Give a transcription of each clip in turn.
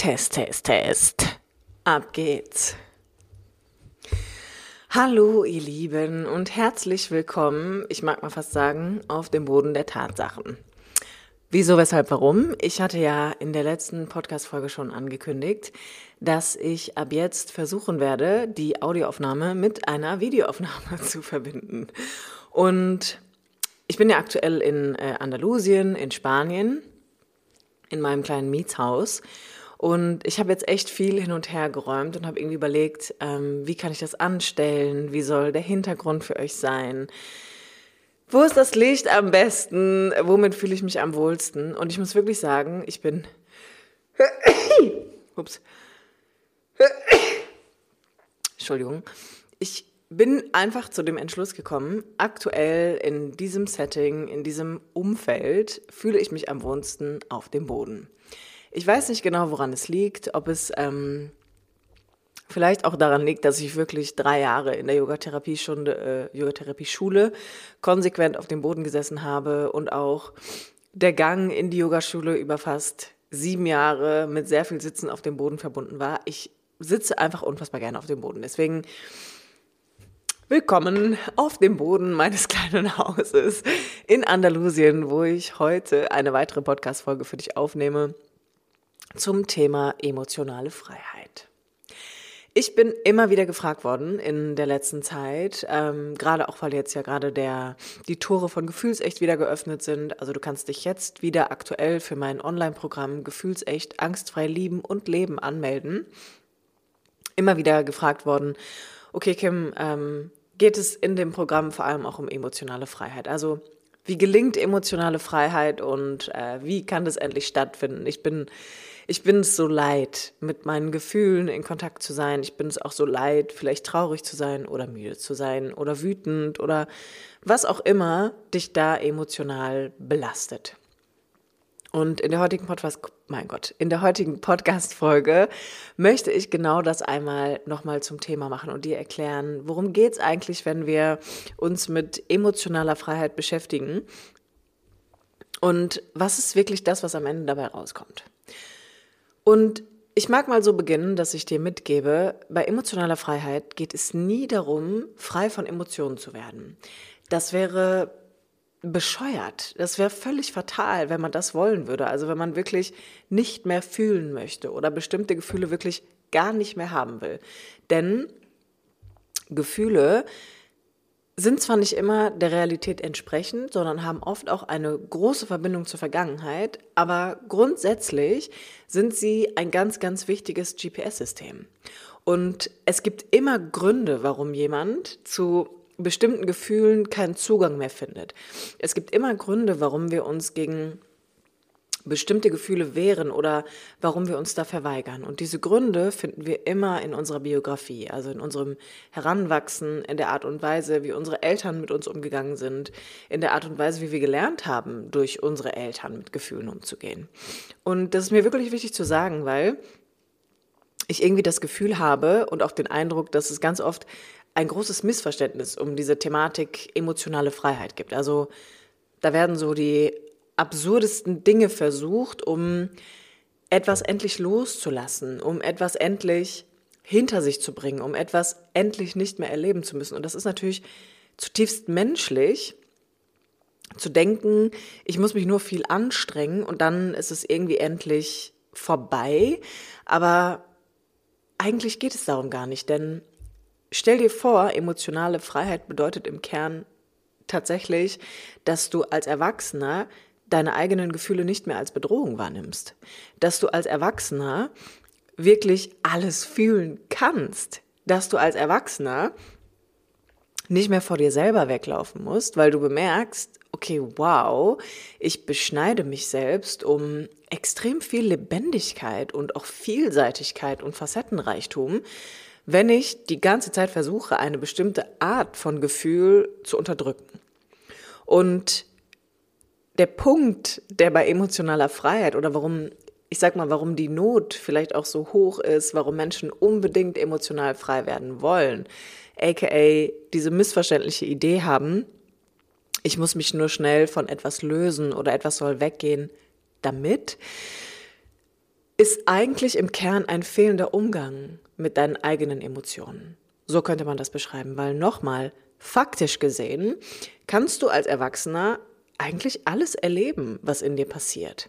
Test, Test, Test. Ab geht's. Hallo, ihr Lieben, und herzlich willkommen, ich mag mal fast sagen, auf dem Boden der Tatsachen. Wieso, weshalb, warum? Ich hatte ja in der letzten Podcast-Folge schon angekündigt, dass ich ab jetzt versuchen werde, die Audioaufnahme mit einer Videoaufnahme zu verbinden. Und ich bin ja aktuell in äh, Andalusien, in Spanien, in meinem kleinen Mietshaus. Und ich habe jetzt echt viel hin und her geräumt und habe irgendwie überlegt, ähm, wie kann ich das anstellen? Wie soll der Hintergrund für euch sein? Wo ist das Licht am besten? Womit fühle ich mich am wohlsten? Und ich muss wirklich sagen, ich bin. Ups. Entschuldigung. Ich bin einfach zu dem Entschluss gekommen, aktuell in diesem Setting, in diesem Umfeld fühle ich mich am wohlsten auf dem Boden. Ich weiß nicht genau, woran es liegt, ob es ähm, vielleicht auch daran liegt, dass ich wirklich drei Jahre in der Yogatherapie-Schule äh, Yogatherapie konsequent auf dem Boden gesessen habe und auch der Gang in die Yogaschule über fast sieben Jahre mit sehr viel Sitzen auf dem Boden verbunden war. Ich sitze einfach unfassbar gerne auf dem Boden. Deswegen willkommen auf dem Boden meines kleinen Hauses in Andalusien, wo ich heute eine weitere Podcast-Folge für dich aufnehme zum Thema emotionale Freiheit. Ich bin immer wieder gefragt worden in der letzten Zeit, ähm, gerade auch weil jetzt ja gerade der die Tore von Gefühlsecht wieder geöffnet sind. Also du kannst dich jetzt wieder aktuell für mein Online-Programm Gefühlsecht angstfrei lieben und leben anmelden. Immer wieder gefragt worden, okay Kim, ähm, geht es in dem Programm vor allem auch um emotionale Freiheit? Also wie gelingt emotionale Freiheit und äh, wie kann das endlich stattfinden? Ich bin ich bin es so leid, mit meinen Gefühlen in Kontakt zu sein. Ich bin es auch so leid, vielleicht traurig zu sein oder müde zu sein oder wütend oder was auch immer dich da emotional belastet. Und in der heutigen Podcast, mein Gott, in der heutigen Podcast-Folge möchte ich genau das einmal nochmal zum Thema machen und dir erklären, worum geht es eigentlich, wenn wir uns mit emotionaler Freiheit beschäftigen und was ist wirklich das, was am Ende dabei rauskommt. Und ich mag mal so beginnen, dass ich dir mitgebe, bei emotionaler Freiheit geht es nie darum, frei von Emotionen zu werden. Das wäre bescheuert. Das wäre völlig fatal, wenn man das wollen würde. Also wenn man wirklich nicht mehr fühlen möchte oder bestimmte Gefühle wirklich gar nicht mehr haben will. Denn Gefühle sind zwar nicht immer der Realität entsprechend, sondern haben oft auch eine große Verbindung zur Vergangenheit, aber grundsätzlich sind sie ein ganz, ganz wichtiges GPS-System. Und es gibt immer Gründe, warum jemand zu bestimmten Gefühlen keinen Zugang mehr findet. Es gibt immer Gründe, warum wir uns gegen bestimmte Gefühle wehren oder warum wir uns da verweigern. Und diese Gründe finden wir immer in unserer Biografie, also in unserem Heranwachsen, in der Art und Weise, wie unsere Eltern mit uns umgegangen sind, in der Art und Weise, wie wir gelernt haben, durch unsere Eltern mit Gefühlen umzugehen. Und das ist mir wirklich wichtig zu sagen, weil ich irgendwie das Gefühl habe und auch den Eindruck, dass es ganz oft ein großes Missverständnis um diese Thematik emotionale Freiheit gibt. Also da werden so die absurdesten Dinge versucht, um etwas endlich loszulassen, um etwas endlich hinter sich zu bringen, um etwas endlich nicht mehr erleben zu müssen. Und das ist natürlich zutiefst menschlich, zu denken, ich muss mich nur viel anstrengen und dann ist es irgendwie endlich vorbei. Aber eigentlich geht es darum gar nicht, denn stell dir vor, emotionale Freiheit bedeutet im Kern tatsächlich, dass du als Erwachsener deine eigenen Gefühle nicht mehr als Bedrohung wahrnimmst. Dass du als Erwachsener wirklich alles fühlen kannst. Dass du als Erwachsener nicht mehr vor dir selber weglaufen musst, weil du bemerkst, okay, wow, ich beschneide mich selbst um extrem viel Lebendigkeit und auch Vielseitigkeit und Facettenreichtum, wenn ich die ganze Zeit versuche, eine bestimmte Art von Gefühl zu unterdrücken. Und der Punkt, der bei emotionaler Freiheit oder warum, ich sag mal, warum die Not vielleicht auch so hoch ist, warum Menschen unbedingt emotional frei werden wollen, aka diese missverständliche Idee haben, ich muss mich nur schnell von etwas lösen oder etwas soll weggehen, damit ist eigentlich im Kern ein fehlender Umgang mit deinen eigenen Emotionen. So könnte man das beschreiben, weil nochmal, faktisch gesehen, kannst du als Erwachsener eigentlich alles erleben, was in dir passiert.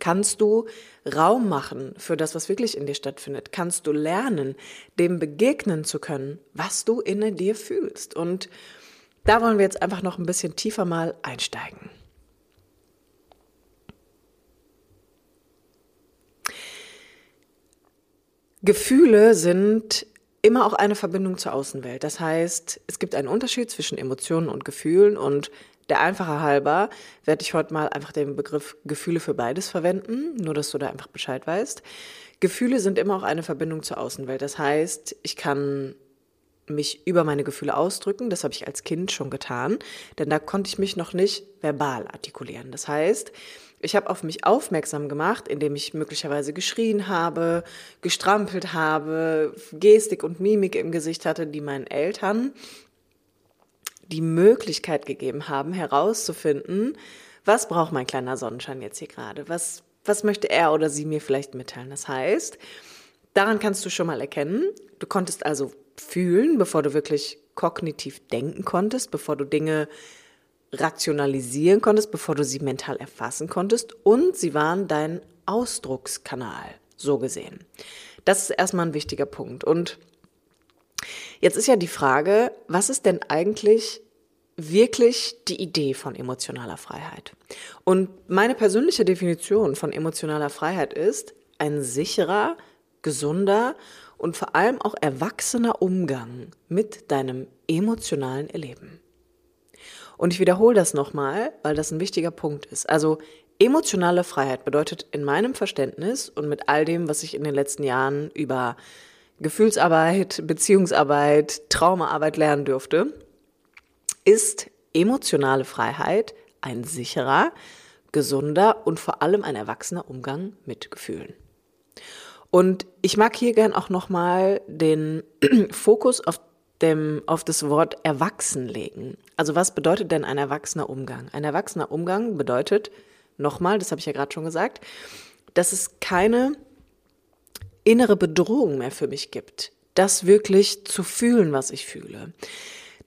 Kannst du Raum machen für das, was wirklich in dir stattfindet? Kannst du lernen, dem begegnen zu können, was du in dir fühlst? Und da wollen wir jetzt einfach noch ein bisschen tiefer mal einsteigen. Gefühle sind immer auch eine Verbindung zur Außenwelt. Das heißt, es gibt einen Unterschied zwischen Emotionen und Gefühlen und der einfache halber werde ich heute mal einfach den Begriff Gefühle für beides verwenden, nur dass du da einfach Bescheid weißt. Gefühle sind immer auch eine Verbindung zur Außenwelt. Das heißt, ich kann mich über meine Gefühle ausdrücken. Das habe ich als Kind schon getan, denn da konnte ich mich noch nicht verbal artikulieren. Das heißt, ich habe auf mich aufmerksam gemacht, indem ich möglicherweise geschrien habe, gestrampelt habe, Gestik und Mimik im Gesicht hatte, die meinen Eltern die Möglichkeit gegeben haben, herauszufinden, was braucht mein kleiner Sonnenschein jetzt hier gerade? Was, was möchte er oder sie mir vielleicht mitteilen? Das heißt, daran kannst du schon mal erkennen, du konntest also fühlen, bevor du wirklich kognitiv denken konntest, bevor du Dinge rationalisieren konntest, bevor du sie mental erfassen konntest und sie waren dein Ausdruckskanal, so gesehen. Das ist erstmal ein wichtiger Punkt. Und jetzt ist ja die Frage, was ist denn eigentlich wirklich die Idee von emotionaler Freiheit? Und meine persönliche Definition von emotionaler Freiheit ist ein sicherer, gesunder und vor allem auch erwachsener Umgang mit deinem emotionalen Erleben. Und ich wiederhole das nochmal, weil das ein wichtiger Punkt ist. Also emotionale Freiheit bedeutet in meinem Verständnis und mit all dem, was ich in den letzten Jahren über Gefühlsarbeit, Beziehungsarbeit, Traumaarbeit lernen dürfte, ist emotionale Freiheit ein sicherer, gesunder und vor allem ein erwachsener Umgang mit Gefühlen. Und ich mag hier gern auch nochmal den Fokus auf dem, auf das Wort erwachsen legen. Also was bedeutet denn ein erwachsener Umgang? Ein erwachsener Umgang bedeutet, nochmal, das habe ich ja gerade schon gesagt, dass es keine innere Bedrohung mehr für mich gibt, das wirklich zu fühlen, was ich fühle.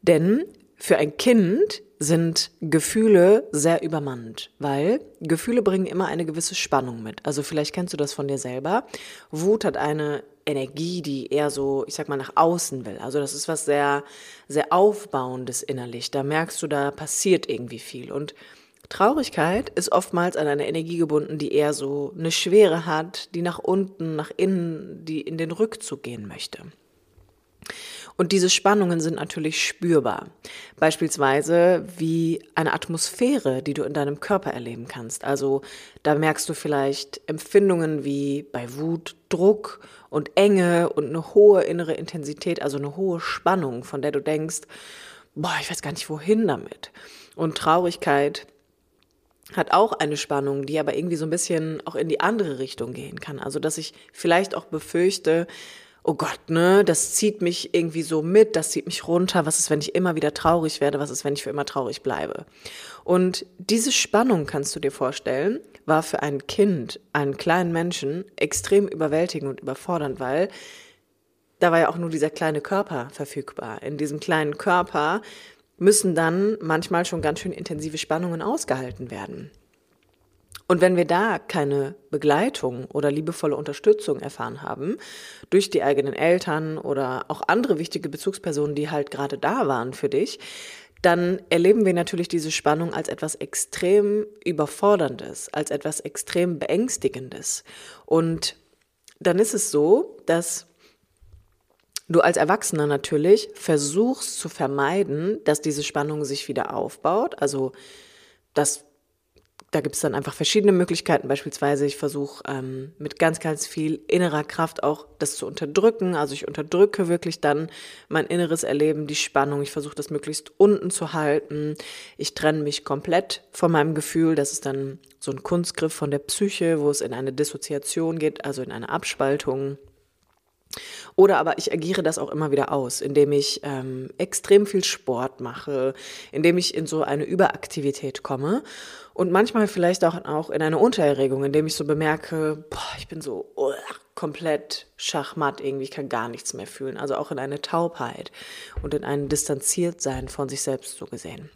Denn für ein Kind sind Gefühle sehr übermannt, weil Gefühle bringen immer eine gewisse Spannung mit. Also vielleicht kennst du das von dir selber. Wut hat eine Energie, die eher so, ich sag mal, nach außen will. Also das ist was sehr, sehr Aufbauendes innerlich. Da merkst du, da passiert irgendwie viel. Und Traurigkeit ist oftmals an eine Energie gebunden, die eher so eine Schwere hat, die nach unten, nach innen, die in den Rückzug gehen möchte. Und diese Spannungen sind natürlich spürbar. Beispielsweise wie eine Atmosphäre, die du in deinem Körper erleben kannst. Also da merkst du vielleicht Empfindungen wie bei Wut, Druck und Enge und eine hohe innere Intensität, also eine hohe Spannung, von der du denkst, boah, ich weiß gar nicht wohin damit. Und Traurigkeit hat auch eine Spannung, die aber irgendwie so ein bisschen auch in die andere Richtung gehen kann. Also dass ich vielleicht auch befürchte, oh Gott, ne, das zieht mich irgendwie so mit, das zieht mich runter. Was ist, wenn ich immer wieder traurig werde? Was ist, wenn ich für immer traurig bleibe? Und diese Spannung, kannst du dir vorstellen, war für ein Kind, einen kleinen Menschen, extrem überwältigend und überfordernd, weil da war ja auch nur dieser kleine Körper verfügbar. In diesem kleinen Körper müssen dann manchmal schon ganz schön intensive Spannungen ausgehalten werden. Und wenn wir da keine Begleitung oder liebevolle Unterstützung erfahren haben, durch die eigenen Eltern oder auch andere wichtige Bezugspersonen, die halt gerade da waren für dich, dann erleben wir natürlich diese Spannung als etwas extrem überforderndes, als etwas extrem beängstigendes. Und dann ist es so, dass du als Erwachsener natürlich versuchst zu vermeiden, dass diese Spannung sich wieder aufbaut, also dass da gibt es dann einfach verschiedene Möglichkeiten. Beispielsweise, ich versuche ähm, mit ganz, ganz viel innerer Kraft auch das zu unterdrücken. Also ich unterdrücke wirklich dann mein inneres Erleben, die Spannung. Ich versuche das möglichst unten zu halten. Ich trenne mich komplett von meinem Gefühl. Das ist dann so ein Kunstgriff von der Psyche, wo es in eine Dissoziation geht, also in eine Abspaltung. Oder aber ich agiere das auch immer wieder aus, indem ich ähm, extrem viel Sport mache, indem ich in so eine Überaktivität komme Und manchmal vielleicht auch, auch in eine Untererregung, indem ich so bemerke, boah, ich bin so uh, komplett schachmatt irgendwie, ich kann gar nichts mehr fühlen. Also auch in eine Taubheit und in ein Distanziertsein von sich selbst so gesehen.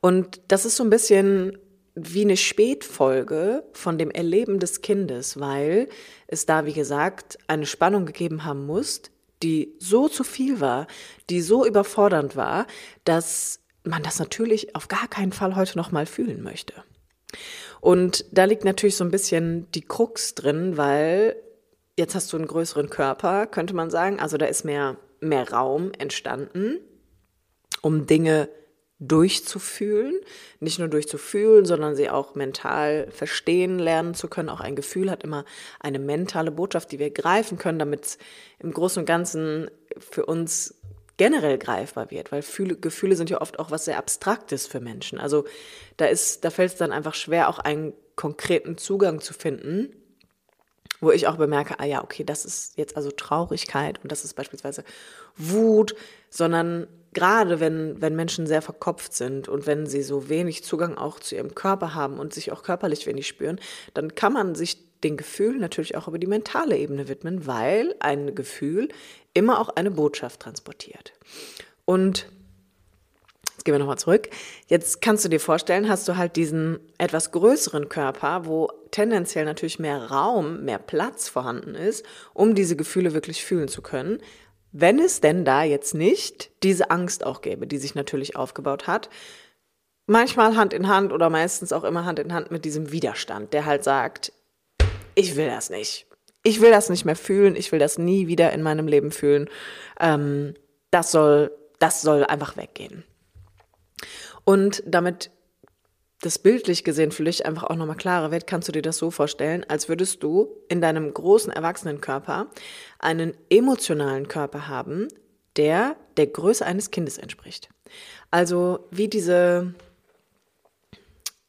Und das ist so ein bisschen wie eine Spätfolge von dem Erleben des Kindes, weil es da, wie gesagt, eine Spannung gegeben haben muss, die so zu viel war, die so überfordernd war, dass man das natürlich auf gar keinen Fall heute noch mal fühlen möchte. Und da liegt natürlich so ein bisschen die Krux drin, weil jetzt hast du einen größeren Körper, könnte man sagen. Also da ist mehr, mehr Raum entstanden, um Dinge durchzufühlen, nicht nur durchzufühlen, sondern sie auch mental verstehen lernen zu können. Auch ein Gefühl hat immer eine mentale Botschaft, die wir greifen können, damit es im Großen und Ganzen für uns generell greifbar wird, weil Fühle, Gefühle sind ja oft auch was sehr Abstraktes für Menschen. Also da ist, da fällt es dann einfach schwer, auch einen konkreten Zugang zu finden, wo ich auch bemerke, ah ja, okay, das ist jetzt also Traurigkeit und das ist beispielsweise Wut, sondern gerade wenn, wenn Menschen sehr verkopft sind und wenn sie so wenig Zugang auch zu ihrem Körper haben und sich auch körperlich wenig spüren, dann kann man sich den Gefühlen natürlich auch über die mentale Ebene widmen, weil ein Gefühl immer auch eine Botschaft transportiert. Und gehen wir nochmal zurück. Jetzt kannst du dir vorstellen, hast du halt diesen etwas größeren Körper, wo tendenziell natürlich mehr Raum, mehr Platz vorhanden ist, um diese Gefühle wirklich fühlen zu können. Wenn es denn da jetzt nicht diese Angst auch gäbe, die sich natürlich aufgebaut hat, manchmal Hand in Hand oder meistens auch immer Hand in Hand mit diesem Widerstand, der halt sagt, ich will das nicht. Ich will das nicht mehr fühlen, ich will das nie wieder in meinem Leben fühlen. Ähm, das soll, das soll einfach weggehen. Und damit das bildlich gesehen für dich einfach auch nochmal klarer wird, kannst du dir das so vorstellen, als würdest du in deinem großen Erwachsenenkörper einen emotionalen Körper haben, der der Größe eines Kindes entspricht. Also wie diese,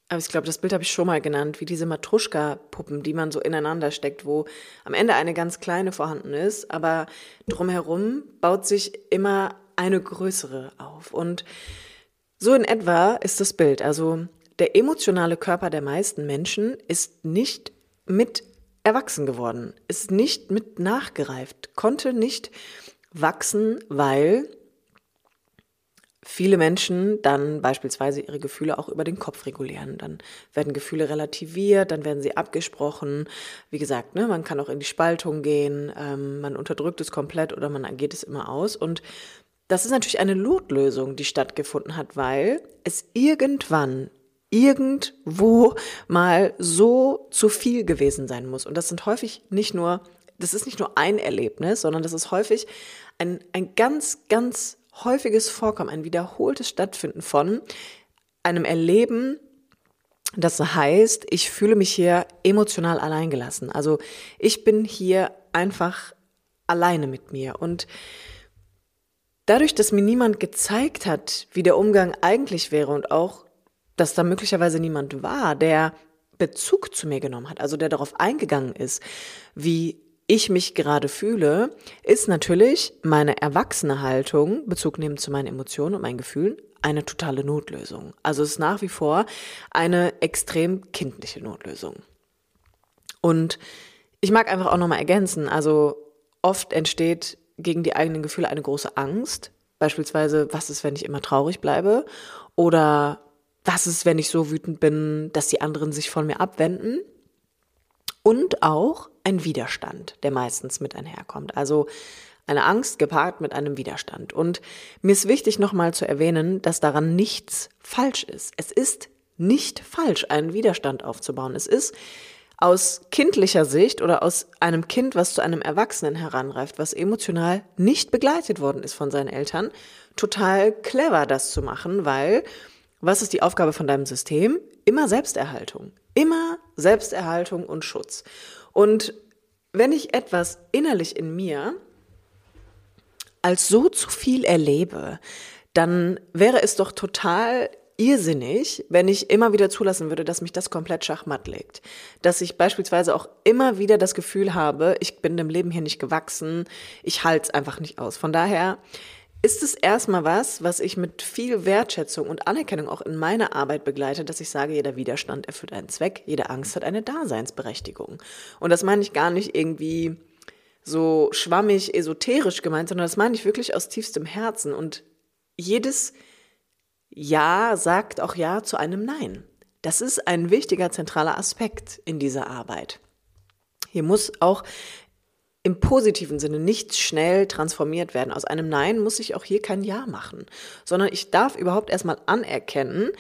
aber ich glaube, das Bild habe ich schon mal genannt, wie diese Matruschka-Puppen, die man so ineinander steckt, wo am Ende eine ganz kleine vorhanden ist, aber drumherum baut sich immer eine größere auf. Und so in etwa ist das Bild. Also der emotionale Körper der meisten Menschen ist nicht mit erwachsen geworden, ist nicht mit nachgereift, konnte nicht wachsen, weil viele Menschen dann beispielsweise ihre Gefühle auch über den Kopf regulieren. Dann werden Gefühle relativiert, dann werden sie abgesprochen. Wie gesagt, ne, man kann auch in die Spaltung gehen, ähm, man unterdrückt es komplett oder man geht es immer aus. Und das ist natürlich eine Notlösung, die stattgefunden hat, weil es irgendwann irgendwo mal so zu viel gewesen sein muss. Und das sind häufig nicht nur, das ist nicht nur ein Erlebnis, sondern das ist häufig ein, ein ganz, ganz häufiges Vorkommen, ein wiederholtes Stattfinden von einem Erleben, das heißt, ich fühle mich hier emotional alleingelassen. Also ich bin hier einfach alleine mit mir. Und dadurch, dass mir niemand gezeigt hat, wie der Umgang eigentlich wäre und auch dass da möglicherweise niemand war, der Bezug zu mir genommen hat, also der darauf eingegangen ist, wie ich mich gerade fühle, ist natürlich meine erwachsene Haltung, Bezug nehmen zu meinen Emotionen und meinen Gefühlen, eine totale Notlösung. Also es ist nach wie vor eine extrem kindliche Notlösung. Und ich mag einfach auch nochmal ergänzen, also oft entsteht gegen die eigenen Gefühle eine große Angst. Beispielsweise, was ist, wenn ich immer traurig bleibe? Oder was ist, wenn ich so wütend bin, dass die anderen sich von mir abwenden? Und auch ein Widerstand, der meistens mit einherkommt. Also eine Angst gepaart mit einem Widerstand. Und mir ist wichtig nochmal zu erwähnen, dass daran nichts falsch ist. Es ist nicht falsch, einen Widerstand aufzubauen. Es ist aus kindlicher Sicht oder aus einem Kind, was zu einem Erwachsenen heranreift, was emotional nicht begleitet worden ist von seinen Eltern, total clever, das zu machen, weil was ist die Aufgabe von deinem System? Immer Selbsterhaltung. Immer Selbsterhaltung und Schutz. Und wenn ich etwas innerlich in mir als so zu viel erlebe, dann wäre es doch total irrsinnig, wenn ich immer wieder zulassen würde, dass mich das komplett schachmatt legt. Dass ich beispielsweise auch immer wieder das Gefühl habe, ich bin dem Leben hier nicht gewachsen, ich halte es einfach nicht aus. Von daher ist es erstmal was, was ich mit viel Wertschätzung und Anerkennung auch in meiner Arbeit begleite, dass ich sage, jeder Widerstand erfüllt einen Zweck, jede Angst hat eine Daseinsberechtigung. Und das meine ich gar nicht irgendwie so schwammig, esoterisch gemeint, sondern das meine ich wirklich aus tiefstem Herzen. Und jedes Ja sagt auch Ja zu einem Nein. Das ist ein wichtiger, zentraler Aspekt in dieser Arbeit. Hier muss auch im positiven Sinne nicht schnell transformiert werden. Aus einem Nein muss ich auch hier kein Ja machen, sondern ich darf überhaupt erstmal anerkennen,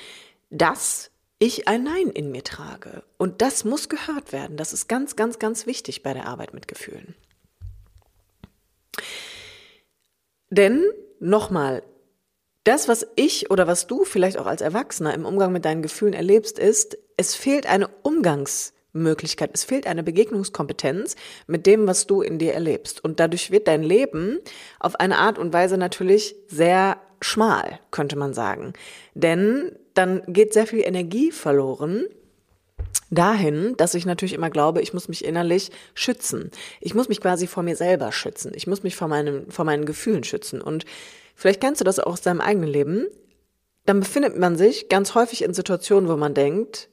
dass ich ein Nein in mir trage. Und das muss gehört werden. Das ist ganz, ganz, ganz wichtig bei der Arbeit mit Gefühlen. Denn nochmal, das, was ich oder was du vielleicht auch als Erwachsener im Umgang mit deinen Gefühlen erlebst, ist, es fehlt eine Umgangs- Möglichkeit. Es fehlt eine Begegnungskompetenz mit dem, was du in dir erlebst. Und dadurch wird dein Leben auf eine Art und Weise natürlich sehr schmal, könnte man sagen. Denn dann geht sehr viel Energie verloren dahin, dass ich natürlich immer glaube, ich muss mich innerlich schützen. Ich muss mich quasi vor mir selber schützen. Ich muss mich vor, meinem, vor meinen Gefühlen schützen. Und vielleicht kennst du das auch aus deinem eigenen Leben. Dann befindet man sich ganz häufig in Situationen, wo man denkt,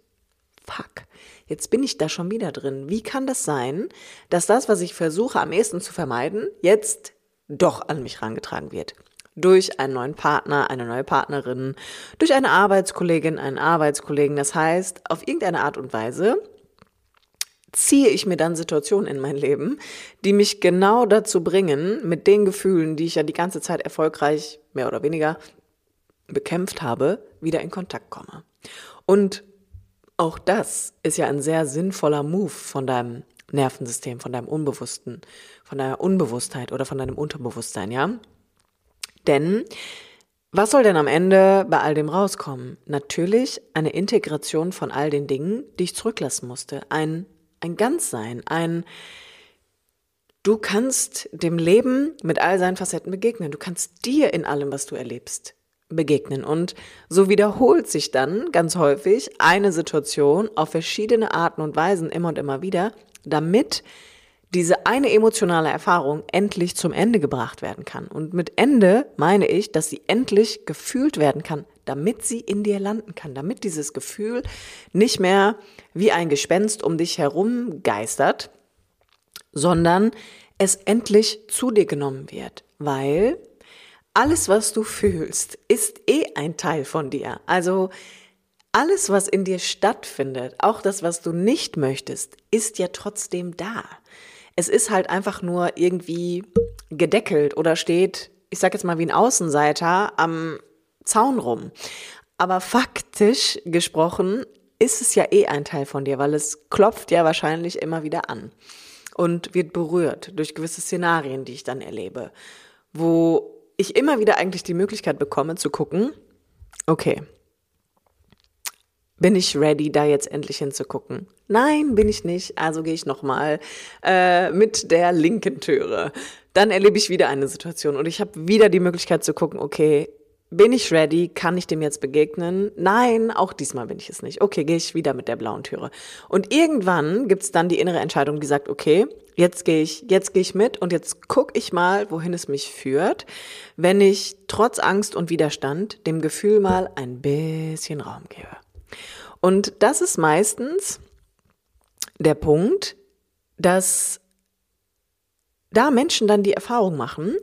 fuck, jetzt bin ich da schon wieder drin. Wie kann das sein, dass das, was ich versuche am ehesten zu vermeiden, jetzt doch an mich herangetragen wird? Durch einen neuen Partner, eine neue Partnerin, durch eine Arbeitskollegin, einen Arbeitskollegen. Das heißt, auf irgendeine Art und Weise ziehe ich mir dann Situationen in mein Leben, die mich genau dazu bringen, mit den Gefühlen, die ich ja die ganze Zeit erfolgreich, mehr oder weniger, bekämpft habe, wieder in Kontakt komme. Und auch das ist ja ein sehr sinnvoller Move von deinem Nervensystem, von deinem Unbewussten, von deiner Unbewusstheit oder von deinem Unterbewusstsein, ja? Denn was soll denn am Ende bei all dem rauskommen? Natürlich eine Integration von all den Dingen, die ich zurücklassen musste. Ein, ein Ganzsein, ein, du kannst dem Leben mit all seinen Facetten begegnen. Du kannst dir in allem, was du erlebst, begegnen. Und so wiederholt sich dann ganz häufig eine Situation auf verschiedene Arten und Weisen immer und immer wieder, damit diese eine emotionale Erfahrung endlich zum Ende gebracht werden kann. Und mit Ende meine ich, dass sie endlich gefühlt werden kann, damit sie in dir landen kann, damit dieses Gefühl nicht mehr wie ein Gespenst um dich herum geistert, sondern es endlich zu dir genommen wird, weil alles, was du fühlst, ist eh ein Teil von dir. Also alles, was in dir stattfindet, auch das, was du nicht möchtest, ist ja trotzdem da. Es ist halt einfach nur irgendwie gedeckelt oder steht, ich sag jetzt mal wie ein Außenseiter am Zaun rum. Aber faktisch gesprochen ist es ja eh ein Teil von dir, weil es klopft ja wahrscheinlich immer wieder an und wird berührt durch gewisse Szenarien, die ich dann erlebe, wo ich immer wieder eigentlich die Möglichkeit bekomme zu gucken, okay, bin ich ready, da jetzt endlich hinzugucken? Nein, bin ich nicht. Also gehe ich nochmal äh, mit der linken Türe. Dann erlebe ich wieder eine Situation und ich habe wieder die Möglichkeit zu gucken, okay, bin ich ready? Kann ich dem jetzt begegnen? Nein, auch diesmal bin ich es nicht. Okay, gehe ich wieder mit der blauen Türe. Und irgendwann gibt es dann die innere Entscheidung, die sagt, okay, jetzt gehe ich, jetzt gehe ich mit und jetzt gucke ich mal, wohin es mich führt, wenn ich trotz Angst und Widerstand dem Gefühl mal ein bisschen Raum gebe. Und das ist meistens der Punkt, dass da Menschen dann die Erfahrung machen,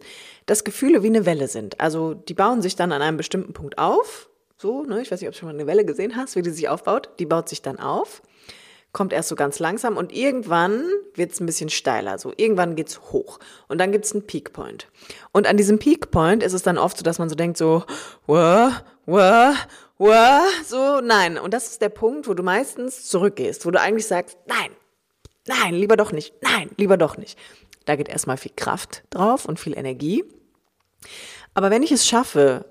dass Gefühle wie eine Welle sind. Also die bauen sich dann an einem bestimmten Punkt auf. So, ne, ich weiß nicht, ob du schon mal eine Welle gesehen hast, wie die sich aufbaut. Die baut sich dann auf kommt erst so ganz langsam und irgendwann wird es ein bisschen steiler. So irgendwann geht's hoch und dann gibt's einen Peak Point. Und an diesem Peak Point ist es dann oft so, dass man so denkt so, wah, wah, wah, so nein. Und das ist der Punkt, wo du meistens zurückgehst, wo du eigentlich sagst, nein, nein, lieber doch nicht, nein, lieber doch nicht. Da geht erstmal viel Kraft drauf und viel Energie. Aber wenn ich es schaffe,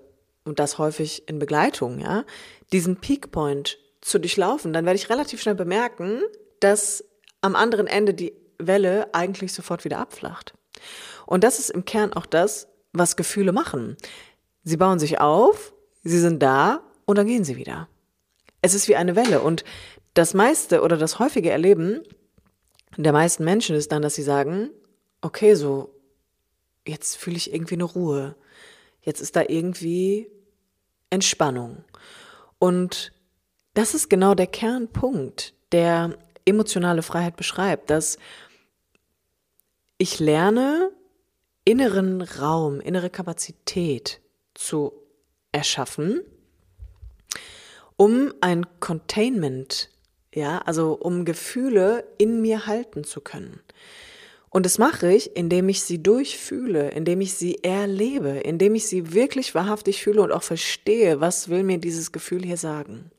und das häufig in Begleitung, ja, diesen Peak Point zu durchlaufen, dann werde ich relativ schnell bemerken, dass am anderen Ende die Welle eigentlich sofort wieder abflacht. Und das ist im Kern auch das, was Gefühle machen. Sie bauen sich auf, sie sind da und dann gehen sie wieder. Es ist wie eine Welle und das meiste oder das häufige Erleben der meisten Menschen ist dann, dass sie sagen, okay, so, jetzt fühle ich irgendwie eine Ruhe. Jetzt ist da irgendwie Entspannung. Und das ist genau der Kernpunkt, der emotionale Freiheit beschreibt, dass ich lerne, inneren Raum, innere Kapazität zu erschaffen, um ein Containment, ja, also um Gefühle in mir halten zu können. Und das mache ich, indem ich sie durchfühle, indem ich sie erlebe, indem ich sie wirklich wahrhaftig fühle und auch verstehe, was will mir dieses Gefühl hier sagen.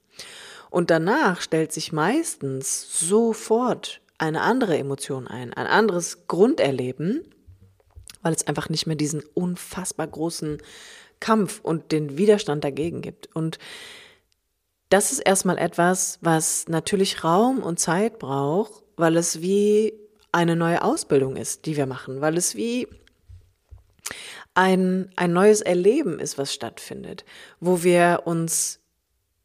Und danach stellt sich meistens sofort eine andere Emotion ein, ein anderes Grunderleben, weil es einfach nicht mehr diesen unfassbar großen Kampf und den Widerstand dagegen gibt. Und das ist erstmal etwas, was natürlich Raum und Zeit braucht, weil es wie eine neue Ausbildung ist, die wir machen, weil es wie ein, ein neues Erleben ist, was stattfindet, wo wir uns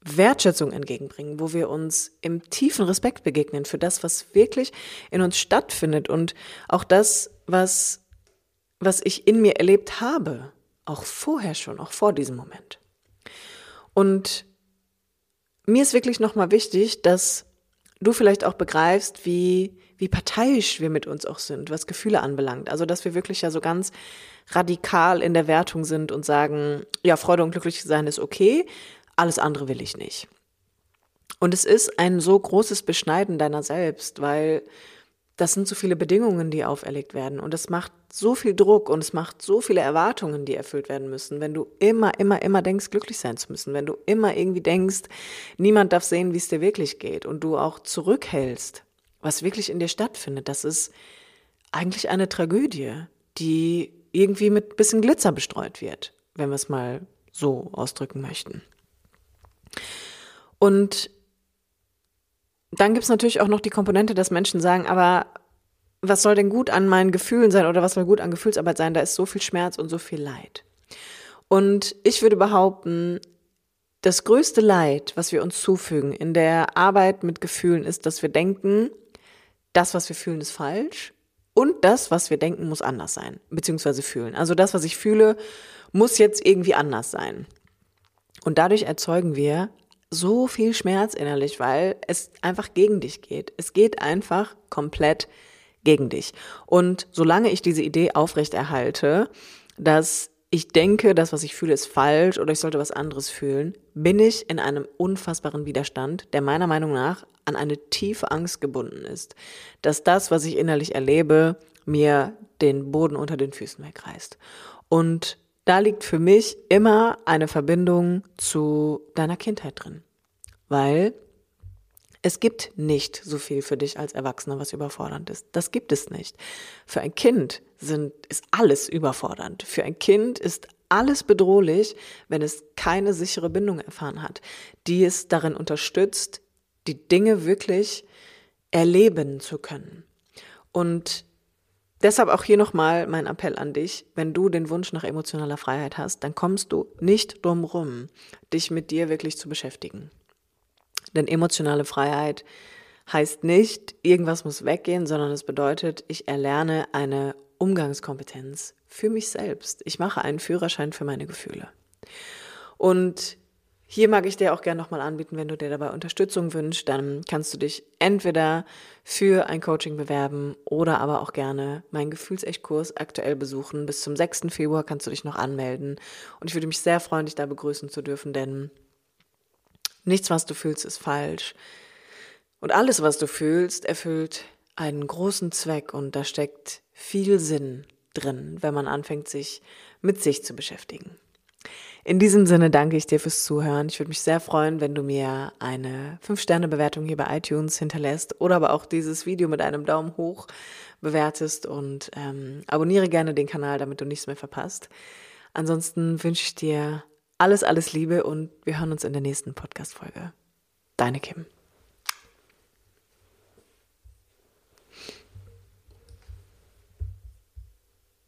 Wertschätzung entgegenbringen, wo wir uns im tiefen Respekt begegnen für das, was wirklich in uns stattfindet und auch das, was, was ich in mir erlebt habe, auch vorher schon, auch vor diesem Moment. Und mir ist wirklich nochmal wichtig, dass du vielleicht auch begreifst, wie, wie parteiisch wir mit uns auch sind, was Gefühle anbelangt. Also, dass wir wirklich ja so ganz radikal in der Wertung sind und sagen, ja, Freude und glücklich sein ist okay, alles andere will ich nicht. Und es ist ein so großes Beschneiden deiner selbst, weil das sind so viele Bedingungen, die auferlegt werden. Und es macht so viel Druck und es macht so viele Erwartungen, die erfüllt werden müssen. Wenn du immer, immer, immer denkst, glücklich sein zu müssen, wenn du immer irgendwie denkst, niemand darf sehen, wie es dir wirklich geht und du auch zurückhältst, was wirklich in dir stattfindet, das ist eigentlich eine Tragödie, die irgendwie mit bisschen Glitzer bestreut wird, wenn wir es mal so ausdrücken möchten. Und dann gibt es natürlich auch noch die Komponente, dass Menschen sagen, aber was soll denn gut an meinen Gefühlen sein oder was soll gut an Gefühlsarbeit sein? Da ist so viel Schmerz und so viel Leid. Und ich würde behaupten, das größte Leid, was wir uns zufügen in der Arbeit mit Gefühlen, ist, dass wir denken, das, was wir fühlen, ist falsch und das, was wir denken, muss anders sein, beziehungsweise fühlen. Also das, was ich fühle, muss jetzt irgendwie anders sein. Und dadurch erzeugen wir so viel Schmerz innerlich, weil es einfach gegen dich geht. Es geht einfach komplett gegen dich. Und solange ich diese Idee aufrechterhalte, dass ich denke, das, was ich fühle, ist falsch oder ich sollte was anderes fühlen, bin ich in einem unfassbaren Widerstand, der meiner Meinung nach an eine tiefe Angst gebunden ist, dass das, was ich innerlich erlebe, mir den Boden unter den Füßen wegreißt. Und da liegt für mich immer eine Verbindung zu deiner Kindheit drin. Weil es gibt nicht so viel für dich als Erwachsener, was überfordernd ist. Das gibt es nicht. Für ein Kind sind, ist alles überfordernd. Für ein Kind ist alles bedrohlich, wenn es keine sichere Bindung erfahren hat, die es darin unterstützt, die Dinge wirklich erleben zu können. Und Deshalb auch hier nochmal mein Appell an dich, wenn du den Wunsch nach emotionaler Freiheit hast, dann kommst du nicht drum rum, dich mit dir wirklich zu beschäftigen. Denn emotionale Freiheit heißt nicht, irgendwas muss weggehen, sondern es bedeutet, ich erlerne eine Umgangskompetenz für mich selbst. Ich mache einen Führerschein für meine Gefühle. Und hier mag ich dir auch gerne nochmal anbieten, wenn du dir dabei Unterstützung wünschst, dann kannst du dich entweder für ein Coaching bewerben oder aber auch gerne meinen Gefühlsechtkurs aktuell besuchen. Bis zum 6. Februar kannst du dich noch anmelden. Und ich würde mich sehr freuen, dich da begrüßen zu dürfen, denn nichts, was du fühlst, ist falsch. Und alles, was du fühlst, erfüllt einen großen Zweck und da steckt viel Sinn drin, wenn man anfängt, sich mit sich zu beschäftigen. In diesem Sinne danke ich dir fürs Zuhören. Ich würde mich sehr freuen, wenn du mir eine 5-Sterne-Bewertung hier bei iTunes hinterlässt oder aber auch dieses Video mit einem Daumen hoch bewertest und ähm, abonniere gerne den Kanal, damit du nichts mehr verpasst. Ansonsten wünsche ich dir alles, alles Liebe und wir hören uns in der nächsten Podcast-Folge. Deine Kim.